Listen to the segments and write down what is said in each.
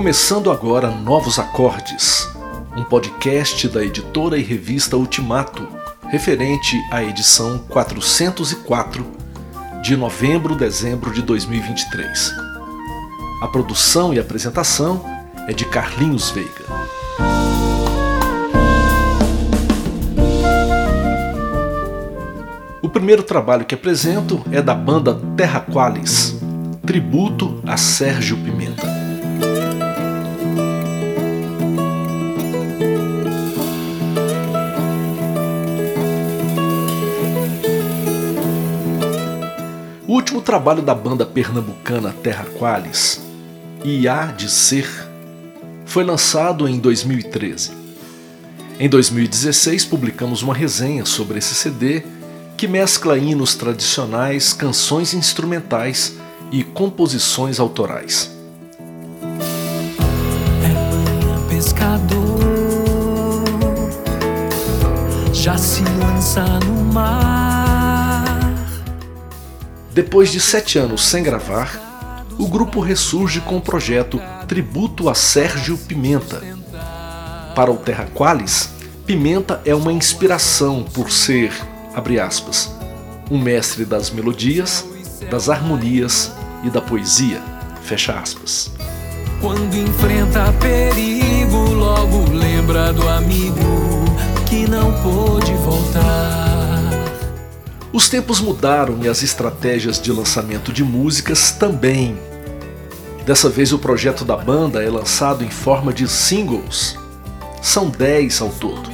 começando agora Novos Acordes, um podcast da editora e revista Ultimato, referente à edição 404 de novembro-dezembro de 2023. A produção e apresentação é de Carlinhos Veiga. O primeiro trabalho que apresento é da banda Terra Qualis, tributo a Sérgio Pimenta. O último trabalho da banda pernambucana Terra Qualis, E Há de Ser, foi lançado em 2013. Em 2016, publicamos uma resenha sobre esse CD que mescla hinos tradicionais, canções instrumentais e composições autorais. Depois de sete anos sem gravar, o grupo ressurge com o projeto Tributo a Sérgio Pimenta. Para o Terra Qualis, Pimenta é uma inspiração por ser, abre aspas, um mestre das melodias, das harmonias e da poesia. Fecha aspas. Quando enfrenta perigo, logo lembra do amigo que não pôde voltar. Os tempos mudaram e as estratégias de lançamento de músicas também. Dessa vez o projeto da banda é lançado em forma de singles. São 10 ao todo,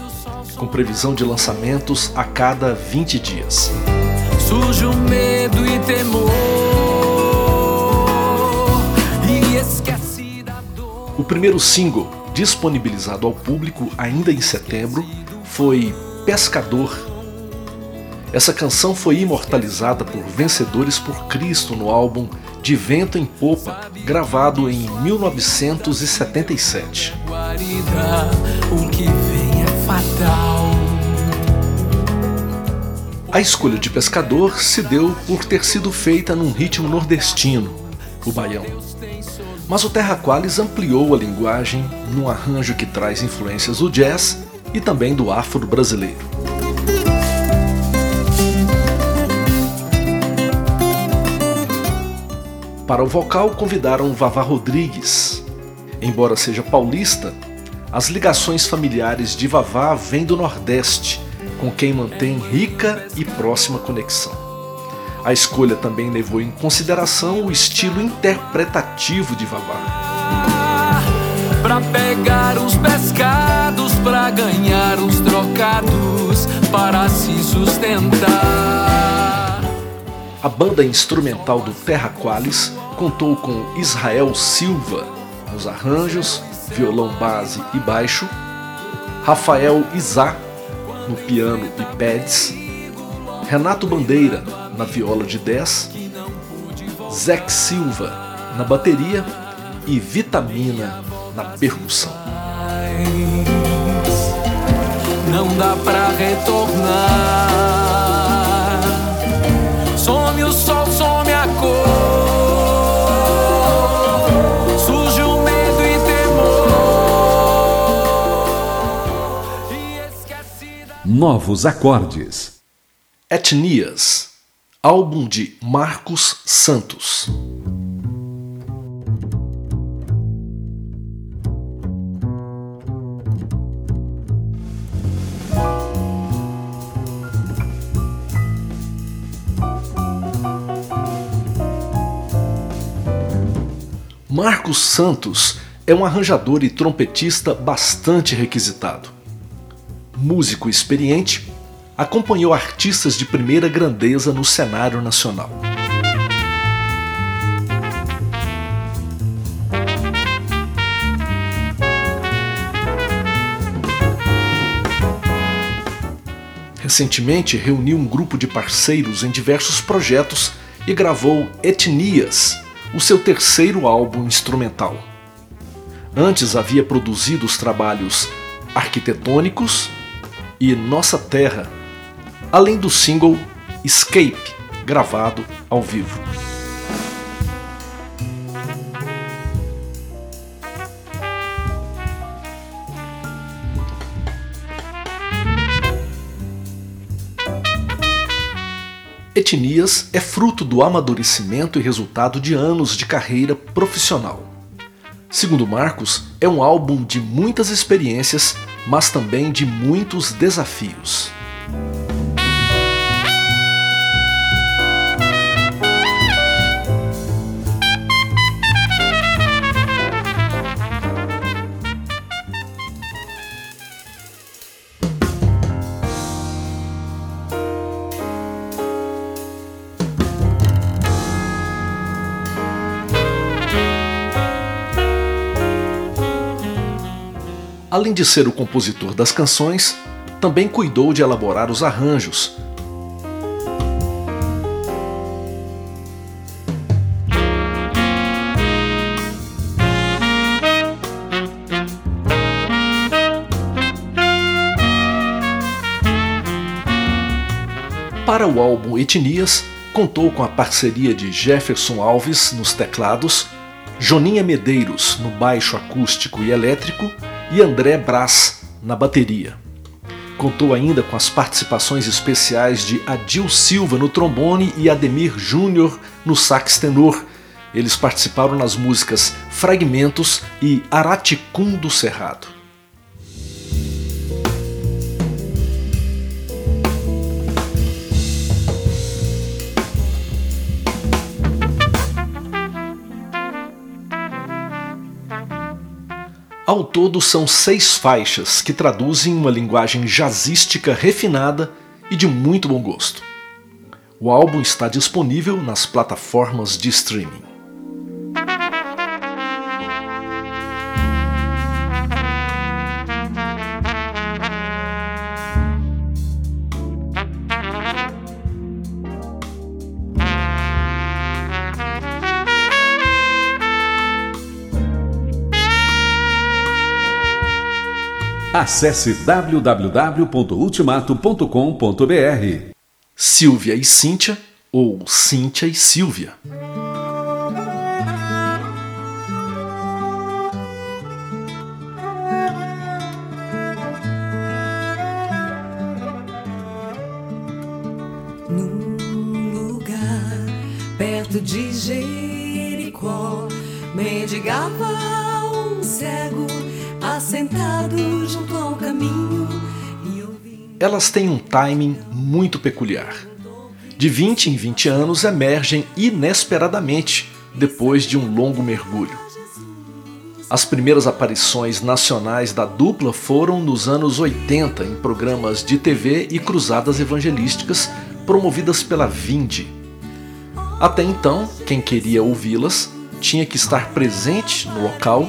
com previsão de lançamentos a cada 20 dias. Medo e temor. E esquece da dor. O primeiro single, disponibilizado ao público ainda em setembro, foi Pescador. Essa canção foi imortalizada por Vencedores por Cristo no álbum De Vento em Popa, gravado em 1977. Guarida, o que vem é. A escolha de Pescador se deu por ter sido feita num ritmo nordestino, o baião. Mas o Terra Qualis ampliou a linguagem num arranjo que traz influências do jazz e também do afro brasileiro. Para o vocal convidaram Vavá Rodrigues. Embora seja paulista, as ligações familiares de Vavá vêm do Nordeste, com quem mantém rica e próxima conexão. A escolha também levou em consideração o estilo interpretativo de Vavá. Pegar os pescados, ganhar os trocados, para se sustentar. A banda instrumental do Terra Qualis contou com Israel Silva nos arranjos, violão base e baixo, Rafael Izá no piano e pads, Renato Bandeira na viola de 10, Zex Silva na bateria e Vitamina na percussão. Não dá pra retornar. Novos acordes. Etnias, álbum de Marcos Santos. Marcos Santos é um arranjador e trompetista bastante requisitado. Músico experiente, acompanhou artistas de primeira grandeza no cenário nacional. Recentemente reuniu um grupo de parceiros em diversos projetos e gravou Etnias, o seu terceiro álbum instrumental. Antes havia produzido os trabalhos Arquitetônicos e Nossa Terra, além do single Escape, gravado ao vivo. Etnias é fruto do amadurecimento e resultado de anos de carreira profissional. Segundo Marcos, é um álbum de muitas experiências mas também de muitos desafios. Além de ser o compositor das canções, também cuidou de elaborar os arranjos. Para o álbum Etnias, contou com a parceria de Jefferson Alves nos teclados, Joninha Medeiros no baixo acústico e elétrico e André Brás na bateria. Contou ainda com as participações especiais de Adil Silva no trombone e Ademir Júnior no sax tenor. Eles participaram nas músicas Fragmentos e Araticum do Cerrado. Ao todo, são seis faixas que traduzem uma linguagem jazzística refinada e de muito bom gosto. O álbum está disponível nas plataformas de streaming. Acesse www.ultimato.com.br. Silvia e Cíntia ou Cíntia e Silvia. Num lugar perto de Jericó, mendigava assentado junto ao caminho. Elas têm um timing muito peculiar. De 20 em 20 anos emergem inesperadamente depois de um longo mergulho. As primeiras aparições nacionais da dupla foram nos anos 80 em programas de TV e cruzadas evangelísticas promovidas pela Vinde. Até então, quem queria ouvi-las tinha que estar presente no local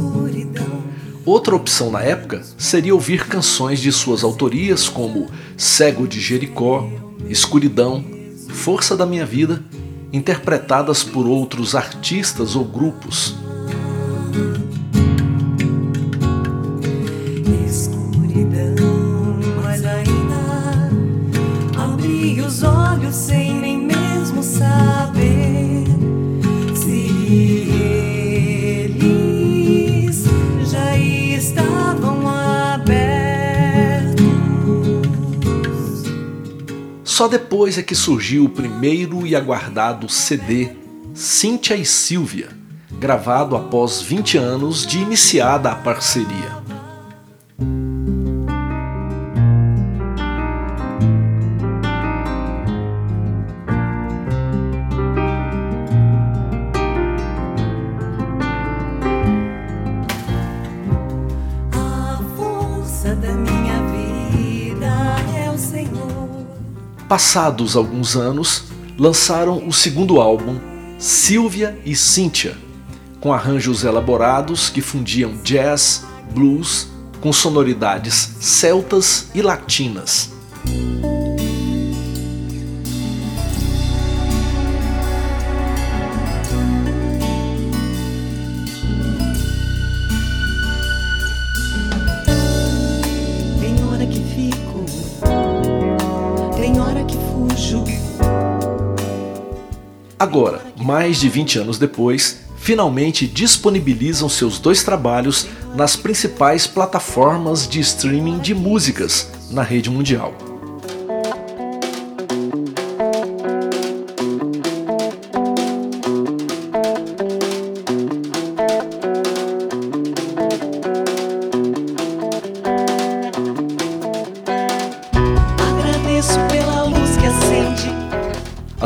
Outra opção na época seria ouvir canções de suas autorias como Cego de Jericó, Escuridão, Força da Minha Vida, interpretadas por outros artistas ou grupos. Só depois é que surgiu o primeiro e aguardado CD, Cíntia e Silvia, gravado após 20 anos de iniciada a parceria. Passados alguns anos, lançaram o segundo álbum, Silvia e Cynthia, com arranjos elaborados que fundiam jazz, blues com sonoridades celtas e latinas. hora que fujo. Agora, mais de 20 anos depois, finalmente disponibilizam seus dois trabalhos nas principais plataformas de streaming de músicas na rede mundial.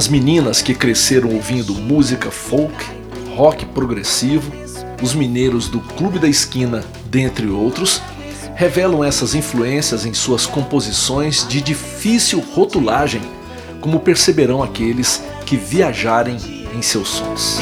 As meninas que cresceram ouvindo música folk, rock progressivo, os mineiros do Clube da Esquina, dentre outros, revelam essas influências em suas composições de difícil rotulagem, como perceberão aqueles que viajarem em seus sons.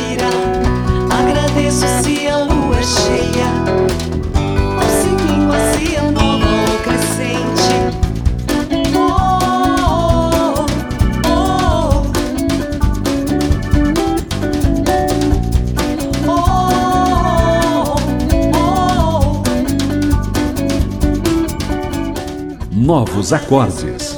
Novos acordes.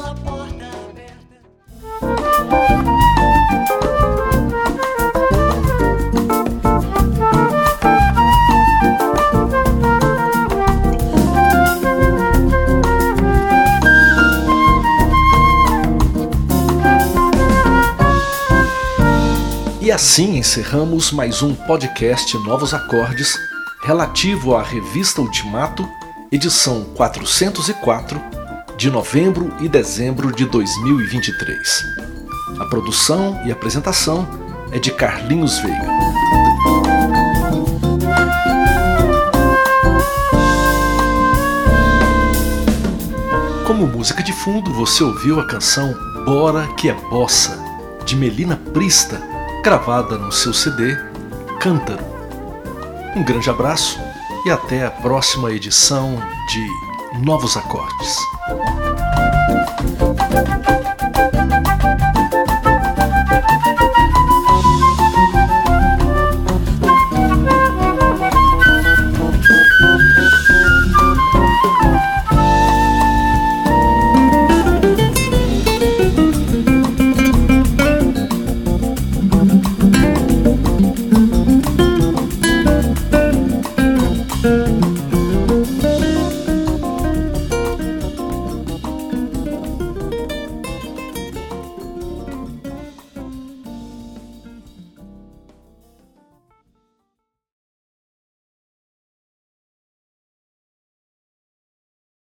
E assim encerramos mais um podcast Novos Acordes relativo à revista Ultimato, edição 404 de novembro e dezembro de 2023. A produção e apresentação é de Carlinhos Veiga. Como música de fundo, você ouviu a canção Bora que é Bossa, de Melina Prista, gravada no seu CD Cântaro. Um grande abraço e até a próxima edição de Novos Acordes.